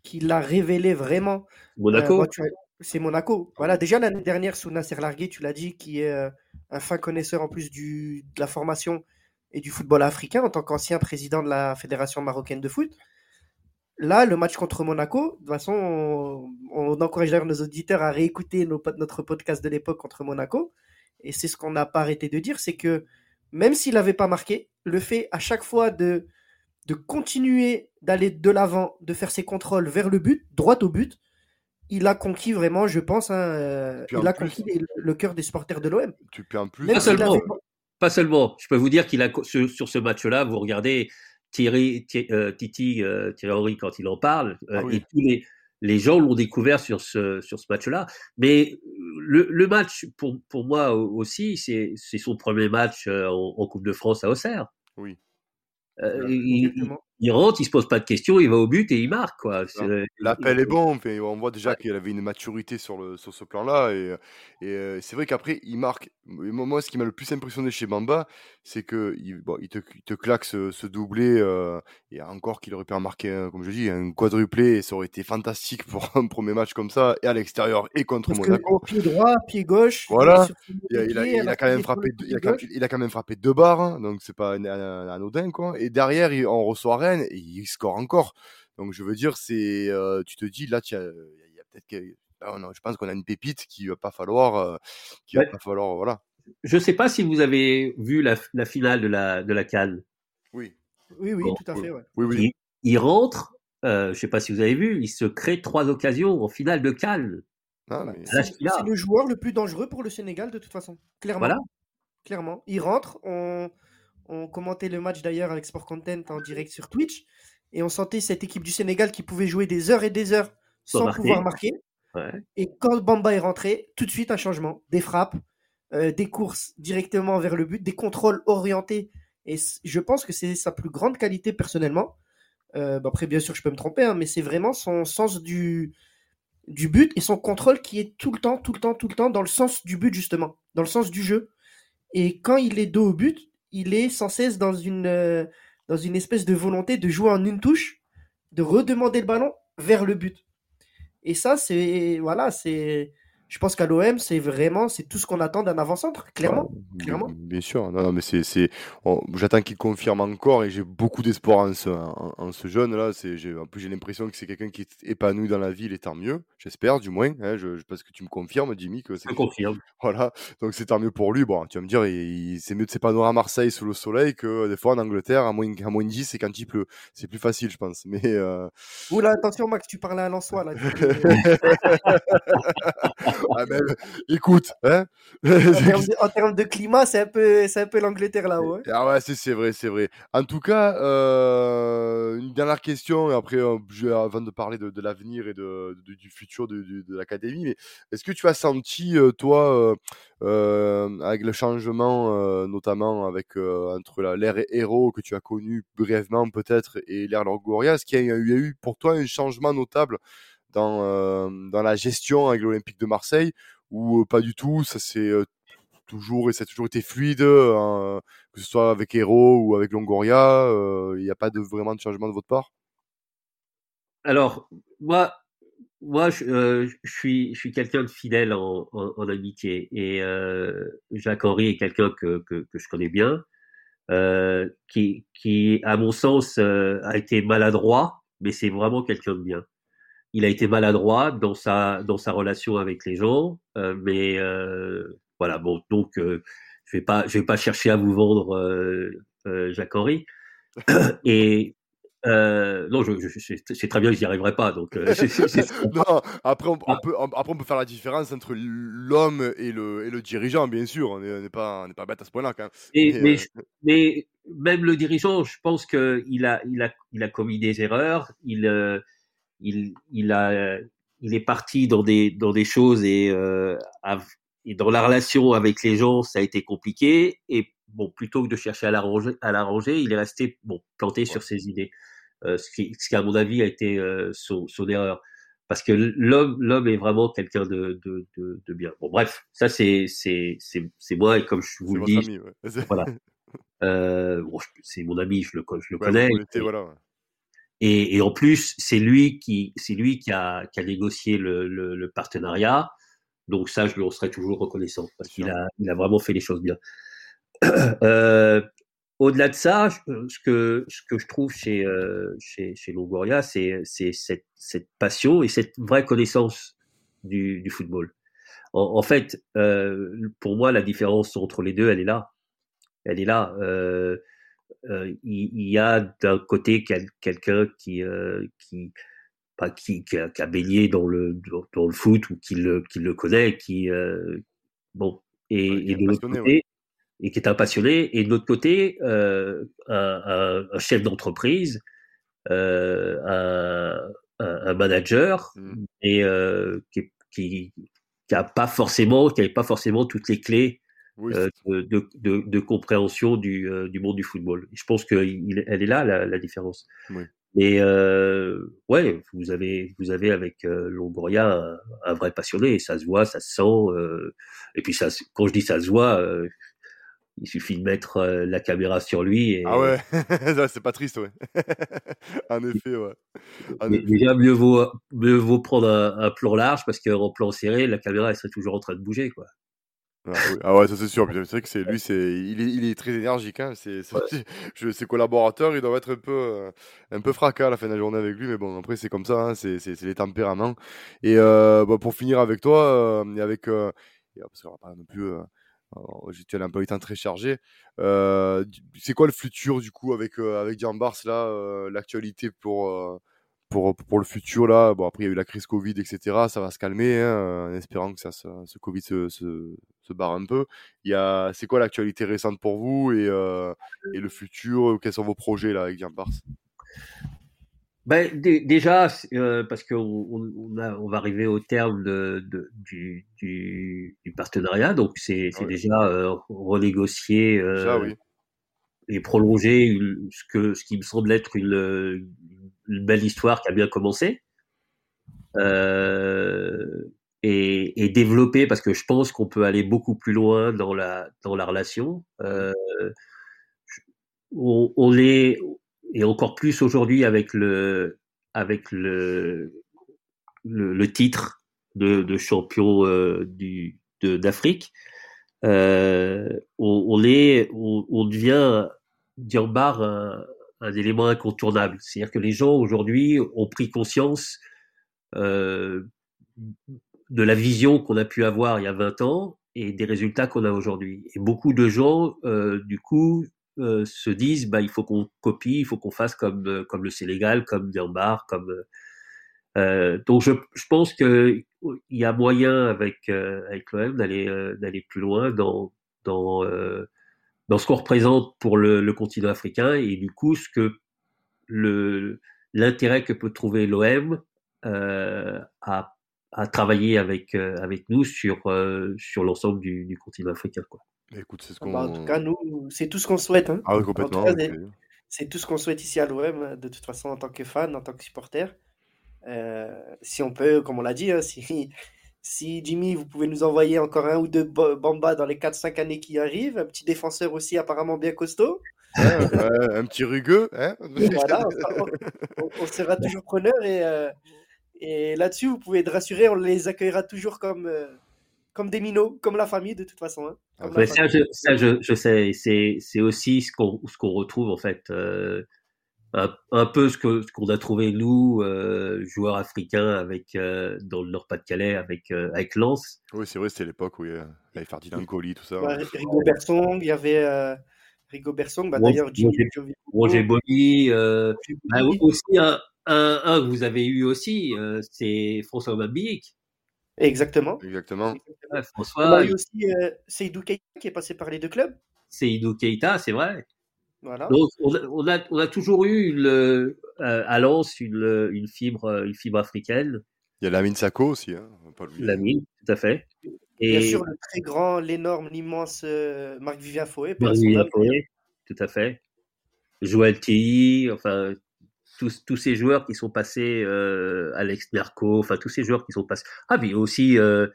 qui l'a révélé vraiment,
Monaco.
euh, bon, tu as- c'est Monaco. Voilà, déjà l'année dernière, sous Nasser tu l'as dit, qui est euh, un fin connaisseur en plus du, de la formation et du football africain en tant qu'ancien président de la Fédération marocaine de foot. Là, le match contre Monaco, de toute façon, on, on encourage d'ailleurs nos auditeurs à réécouter nos notre podcast de l'époque contre Monaco. Et c'est ce qu'on n'a pas arrêté de dire, c'est que même s'il n'avait pas marqué, le fait à chaque fois de, de continuer d'aller de l'avant, de faire ses contrôles vers le but, droit au but, il a conquis vraiment, je pense, hein, euh, il a
plus-
conquis les- le cœur des supporters de l'OM.
Tu peux en plus.
Pas seulement.
avait-
Pas seulement. Je peux vous dire qu'il a sur, sur ce match-là, vous regardez Thierry, Thi- euh, Titi, euh, Thierry Henry quand il en parle, euh,
Ah oui.
et tous les, les gens l'ont découvert sur ce sur ce match-là. Mais le, le match pour pour moi aussi, c'est c'est son premier match en, en Coupe de France à Auxerre.
Oui.
Euh, il, il- rentre, il se pose pas de questions, il va au but et il marque quoi.
L'appel est bon, on voit déjà
Ouais.
qu'il avait une maturité sur, le, sur ce plan-là. Et, et euh, c'est vrai qu'après, il marque. Et moi, ce qui m'a le plus impressionné chez Bamba, c'est que il, bon, il, te, il te claque ce, ce doublé. euh, et encore qu'il aurait pu en marquer, un, comme je dis, un quadruplé. Et ça aurait été fantastique pour un premier match comme ça, et à l'extérieur, et contre
Parce que
Monaco.
pied droit, pied gauche,
Voilà. Il a, il a- il a quand même frappé, il a, quand-
gauche.
il a quand même frappé deux barres, hein, donc c'est pas anodin quoi. Et derrière, il- on reçoit Rennes et il score encore. Donc je veux dire, c'est, euh, tu te dis là, tiens, il y a peut-être que, ah, non, je pense qu'on a une pépite qui va pas falloir, euh, qui va
Ouais.
pas falloir, voilà.
Je sais pas si vous avez vu la, la finale de la de la Cannes.
Oui,
Oui, oui,
Bon,
tout à fait. Ouais.
oui, oui.
Il, il rentre, euh, je sais pas si vous avez vu, il se crée trois occasions en finale de Cannes.
Ah, mais-
C'est le joueur le plus dangereux pour le Sénégal de toute façon. Clairement.
Voilà.
Clairement. Il rentre. On, on commentait le match d'ailleurs avec Sport Content en direct sur Twitch. Et on sentait cette équipe du Sénégal qui pouvait jouer des heures et des heures
Sans
sans
marquer.
pouvoir marquer.
Ouais.
Et quand Bamba est rentré, tout de suite un changement. Des frappes, euh, des courses directement vers le but, des contrôles orientés. Et je pense que c'est sa plus grande qualité personnellement. Euh, bah après, bien sûr, je peux me tromper, hein, mais c'est vraiment son sens du, du but et son contrôle qui est tout le temps, tout le temps, tout le temps dans le sens du but, justement, dans le sens du jeu. Et quand il est dos au but, il est sans cesse dans une, euh, dans une espèce de volonté de jouer en une touche, de redemander le ballon vers le but. Et ça, c'est. Voilà, c'est. Je pense qu'à l'OM, c'est vraiment c'est tout ce qu'on attend d'un avant-centre, clairement.
Bien-
clairement.
Bien, sûr, non, non, mais c'est, c'est, j'attends qu'il confirme encore et j'ai beaucoup d'espoir en ce, en, en ce jeune là. C'est, j'ai, en plus j'ai l'impression que c'est quelqu'un qui est épanoui dans la ville et tant mieux, j'espère du moins. Hein, je, je- parce que tu me confirmes, Jimmy, que c'est
Je confirme.
voilà, donc c'est tant mieux pour lui. Bon, tu vas me dire, il- il- c'est mieux de s'épanouir à Marseille sous le soleil que des fois en Angleterre à moins, à moins 10 et quand il pleut. C'est plus facile, je pense. Mais euh,
Oula, attention, Max, tu parles à Lensois là.
ah ben, écoute, hein.
en, termes de, en termes de climat, c'est un peu, c'est un peu l'Angleterre là-haut. hein.
Ah ouais, c'est vrai, c'est vrai. En tout cas, euh, une dernière question, et après, euh, avant de parler de, de l'avenir et de, de- du futur de, l'académie, mais est-ce que tu as senti, euh, toi, euh, avec le changement, notamment avec entre l'ère héros que tu as connu brièvement peut-être et l'ère Longoria, est-ce qu'il y a eu pour toi un changement notable dans, euh, dans la gestion avec l'Olympique de Marseille ou euh, pas du tout, ça c'est euh, toujours et ça a toujours été fluide, hein, que ce soit avec Hero ou avec Longoria, il n'y a pas vraiment de changement de votre part?
Alors, moi, moi, je, suis, quelqu'un de fidèle en, amitié et Jacques Henry est quelqu'un que, je connais bien, qui, à mon sens, a été maladroit, mais c'est vraiment quelqu'un de bien. Il a été maladroit dans sa dans sa relation avec les gens, euh, mais euh, voilà. Bon, donc euh, je vais pas je vais pas chercher à vous vendre Jacques Henry et non, je, je, je, je sais très bien que j'y arriverai pas. Donc,
Non, après on, on peut, après on peut faire la différence entre l'homme et le, et le dirigeant, bien sûr. On n'est pas, on n'est pas bête à ce point-là quand même.
mais,
Mais,
même le dirigeant, je pense que il a, il a, il a commis des erreurs. Il, il, il a, il est parti dans des, dans des choses et, euh, et dans la relation avec les gens, ça a été compliqué. Et bon, plutôt que de chercher à l'arranger, à l'arranger, il est resté bon planté sur ses idées. Euh, ce qui, ce qui à mon avis a été euh, son, son erreur. Parce que l'homme, l'homme est vraiment quelqu'un de, de, de, de bien. Bon, bref, ça c'est, c'est, c'est, c'est moi et comme je
c'est
vous le dis,
ami, ouais. C'est-
voilà. Euh, bon, c'est mon ami, je le, co- je le
ouais,
connais. et,
voilà.
Et, et en plus, c'est lui qui, c'est lui qui a, qui a négocié le, le, le partenariat. Donc ça, je lui en serai toujours reconnaissant parce qu'il a, il a vraiment fait les choses bien. euh, au-delà de ça, je- ce que, ce que je trouve chez, euh, chez, chez Longoria, c'est, c'est cette, cette passion et cette vraie connaissance du, du football. En, en fait, euh, pour moi, la différence entre les deux, elle est là. Elle est là. Euh, euh, il, il y a d'un côté quel- quelqu'un qui, euh, qui, pas qui, qui a, qui a baigné dans le, dans, dans le foot ou qui le, qui le connaît, qui, euh, bon, et,
Ouais, qui est
et de l'autre côté, et qui est un passionné, et de l'autre côté, euh, un, un, un chef d'entreprise, euh, un, un, manager,
Mm.
et euh, qui, qui, qui a pas forcément, qui avait pas forcément toutes les clés
Oui,
euh, de, de, compréhension du, euh, du monde du football. Et je pense qu'elle est là la, la différence.
Oui.
Mais euh, ouais, vous avez vous avez avec euh, Longoria un, un vrai passionné, ça se voit, ça se sent. euh, et puis ça, quand je dis ça se voit, il suffit de mettre la caméra sur lui. Et,
Ah ouais, Ça, c'est pas triste, ouais. en effet, ouais. En
mais
effet.
déjà mieux vaut mieux vaut prendre un, un plan large parce qu'en plan serré, la caméra elle serait toujours en train de bouger quoi.
Ah, oui. Ah ouais, ça c'est sûr. C'est vrai que c'est lui, c'est il est, il est très énergique. Hein. C'est, c'est- je, ses collaborateurs, ils doivent être un peu, euh, un peu fracas à la fin de la journée avec lui, mais bon, après c'est comme ça. Hein. C'est, c'est, les tempéraments. Et euh, bah, pour finir avec toi, euh, et avec, euh, euh, parce qu'on va pas non plus, euh, as un du temps très chargé. Euh, c'est quoi le futur du coup avec euh, avec Jean Bars là, euh, l'actualité pour pour, pour le futur là, bon après il y a eu la crise Covid, etc. Ça va se calmer, hein, en espérant que ça, se- ce Covid se, se, se barre un peu. Il y a, c'est quoi l'actualité récente pour vous et, euh, et le futur? Quels sont vos projets là avec Jean Bars
Ben, dé- déjà, euh, parce qu'on on, va arriver au terme de, de- du, du, du partenariat, donc c'est
Ouais.
déjà euh, renégocier euh,
oui.
et prolonger une- ce que ce qui me semble être une, une belle histoire qui a bien commencé euh, et, et développer parce que je pense qu'on peut aller beaucoup plus loin dans la dans la relation. Euh, on, on est et encore plus aujourd'hui avec le avec le le, le titre de, champion du d'Afrique, on, on, est, on, devient Diambar un, un élément incontournable. C'est-à-dire que les gens aujourd'hui ont pris conscience euh, de la vision qu'on a pu avoir il y a 20 ans et des résultats qu'on a aujourd'hui. Et beaucoup de gens, euh, du coup, euh, se disent, bah, il faut qu'on copie, il faut qu'on fasse comme, comme le Sénégal, comme Diambar, comme... donc je, je pense qu'il y a moyen avec, avec l'OM d'aller d'aller plus loin dans, dans dans ce qu'on représente pour le, continent africain et du coup ce que le l'intérêt que peut trouver l'OM euh, à, à, travailler avec euh, avec nous sur euh, sur l'ensemble du, du, continent africain quoi.
Écoute, c'est ce qu'on... Bah, en tout cas, nous, c'est tout ce qu'on souhaite. Hein.
Ah oui, complètement.
c'est, tout ce qu'on souhaite ici à l'OM, de toute façon, en tant que fan, en tant que supporter. Euh, si on peut, comme on l'a dit, hein, si, si Jimmy, vous pouvez nous envoyer encore un ou deux Bamba dans les 4-5 années qui arrivent, un petit défenseur aussi apparemment bien costaud.
un petit rugueux. Hein
voilà, on, sera toujours preneur et, euh, et là-dessus, vous pouvez être rassuré, on les accueillera toujours comme, euh, comme des minots, comme la famille de toute façon. Hein,
ah, ça, je, ça je, je, sais, c'est aussi ce qu'on qu'on retrouve en fait. Euh, un, peu ce que ce qu'on a trouvé nous euh, joueurs africains avec euh, dans le Nord-Pas-de-Calais avec euh, avec Lens.
Oui, c'est vrai, c'était l'époque où il y avait Ferdinand Colli tout ça.
Rigo Bersong, il y avait Rigo Bersong, bah, d'ailleurs
Roger, Bonny, bah, aussi un, un, un, que vous avez eu aussi, c'est François Mabic.
Exactement.
Exactement.
François. On a eu aussi Seydou Keita qui est passé par les deux clubs.
Seydou Keita, c'est vrai. Donc, on a, on, a, toujours eu le, euh, à Lens une, une, fibre, une fibre africaine.
Il y a Lamine Sako aussi, hein,
Lamine, tout à fait.
Et... Bien sûr, le très grand, l'énorme, l'immense euh, Marc-Vivien Fouet.
Marc-Vivien Fouet, tout à fait. Joël Tilly, enfin, tous, tous, ces joueurs qui sont passés, euh, Alex Nerco, enfin, tous ces joueurs qui sont passés. Ah, puis aussi, euh,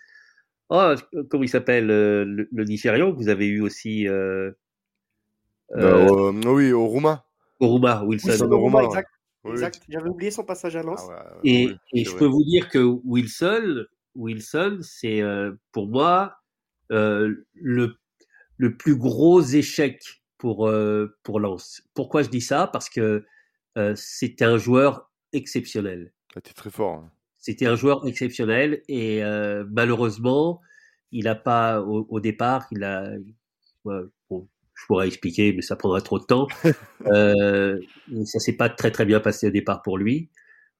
oh, comment il s'appelle, euh, le, le, Nigérian que vous avez eu aussi. Euh,
euh, euh, oui, au Rouma.
Au Rouma, Wilson.
Rouma, exact. exact. J'avais oublié son passage à Lens.
Ah et, et je peux vous dire que Wilson, Wilson, c'est euh, pour moi euh, le le plus gros échec pour euh, pour Lens. Pourquoi je dis ça? Parce que euh, c'était un joueur exceptionnel.
C'était très fort. Hein.
C'était un joueur exceptionnel et malheureusement, il n'a pas au, au, départ, il a bon, je pourrais expliquer, mais ça prendrait trop de temps. euh, ça s'est pas très très bien passé au départ pour lui.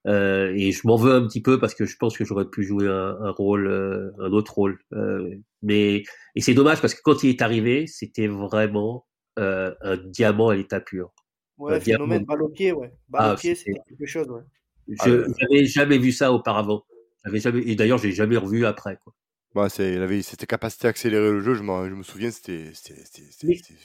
Euh, et je m'en veux un petit peu parce que je pense que j'aurais pu jouer un, un rôle, euh, un autre rôle. Euh, mais et c'est dommage parce que quand il est arrivé, c'était vraiment euh, un diamant à l'état pur.
Ouais, un phénomène balle au pied, ouais. Balle ah, au pied, c'est quelque chose, ouais.
Je n'avais jamais vu ça auparavant. J'avais jamais, et d'ailleurs, j'ai jamais revu après, quoi.
Bah, c'est, il avait cette capacité à accélérer le jeu, je, je me souviens, c'était,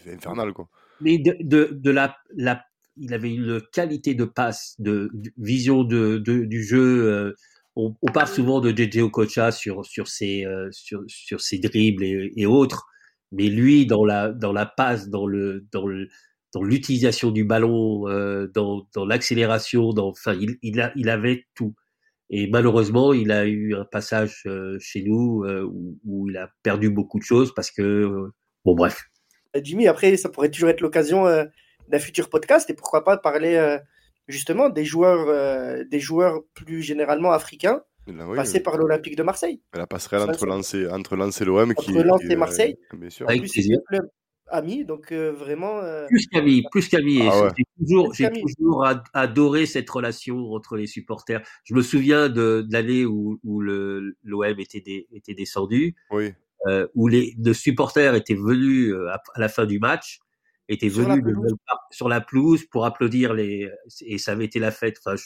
infernal. Quoi.
Mais de, de, de la, la, il avait une qualité de passe, de, vision de, de, du jeu. Euh, on, on, parle souvent de JJ Okocha sur, sur, ses, euh, sur, sur ses dribbles et, et, autres, mais lui, dans la, dans la passe, dans, le, dans, le, dans l'utilisation du ballon, euh, dans, dans l'accélération, dans, enfin, il, il, a, il avait tout. Et malheureusement, il a eu un passage euh, chez nous euh, où, où, il a perdu beaucoup de choses parce que, euh, bon, bref.
Jimmy, après, ça pourrait toujours être l'occasion d'un futur podcast et pourquoi pas parler justement des joueurs, des joueurs plus généralement africains oui, passés par l'Olympique de Marseille.
La passerelle entre Lens et, entre Lens et l'OM.
Entre Lens et Marseille.
Bien sûr.
Avec plaisir ami, donc euh, vraiment. Euh...
Plus qu'ami, plus qu'ami. Ah j'ai toujours, j'ai toujours adoré cette relation entre les supporters. Je me souviens de, de l'année où, où le l'OM était, était descendu,
oui.
euh, où les, les supporters étaient venus à, la fin du match, étaient sur venus la sur la pelouse pour applaudir les et ça avait été la fête. Enfin,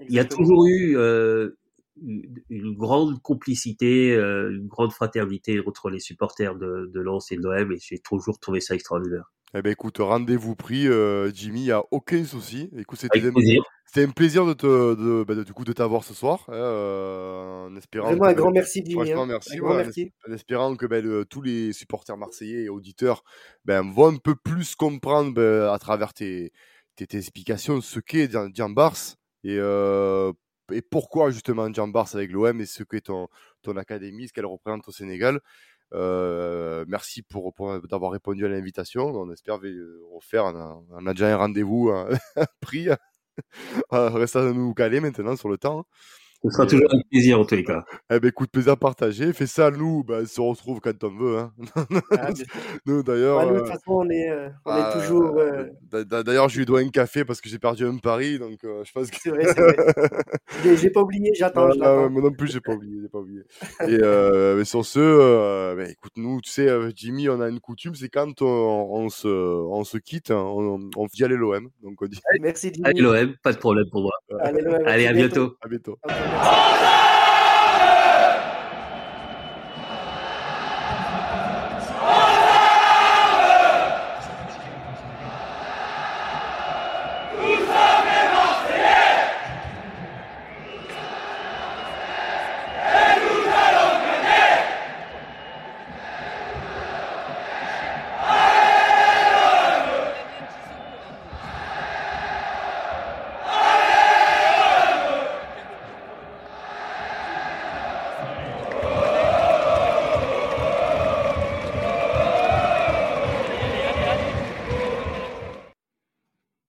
il y a toujours eu euh, une grande complicité, euh, une grande fraternité entre les supporters de, de Lens et de l'OM et j'ai toujours trouvé ça extraordinaire.
Eh ben écoute, rendez-vous pris, euh, Jimmy, il n'y a aucun souci. Écoute, c'était un plaisir de te, de, bah, de, du coup, de t'avoir ce soir. Hein, euh, en espérant
Vraiment un grand merci, Jimmy.
Franchement,
hein.
merci. Ouais, merci. En, espérant que ben, le, tous les supporters marseillais et auditeurs ben, vont un peu plus comprendre ben, à travers tes, tes, tes explications ce qu'est Dian Bars et euh, et pourquoi justement Jean Bars avec l'OM et ce qu'est ton, ton académie, ce qu'elle représente au Sénégal. Euh, merci pour, d'avoir répondu à l'invitation. On espère refaire. On a, déjà un rendez-vous hein, pris. Reste à nous caler maintenant sur le temps.
Ce sera toujours un plaisir en tous les cas.
Eh ben écoute, plaisir partagé. Fais ça, nous, ben, on se retrouve quand on veut. Hein. Ah, nous, d'ailleurs.
de toute euh, façon, on est, euh, on est bah, toujours. Euh,
d'ailleurs, je lui dois un café parce que j'ai perdu un pari, donc je pense que.
C'est vrai, c'est vrai. j'ai pas oublié, j'attends.
moi non plus, j'ai pas oublié, j'ai pas oublié. Et sur ce, ben, écoute, nous, tu sais, Jimmy, on a une coutume, c'est quand on, se, on se quitte, hein, on, on dit allez l'OM. Donc on dit.
Merci, Jimmy.
Allez l'OM, pas de problème pour moi. Allez, à bientôt.
À bientôt. Oh, no!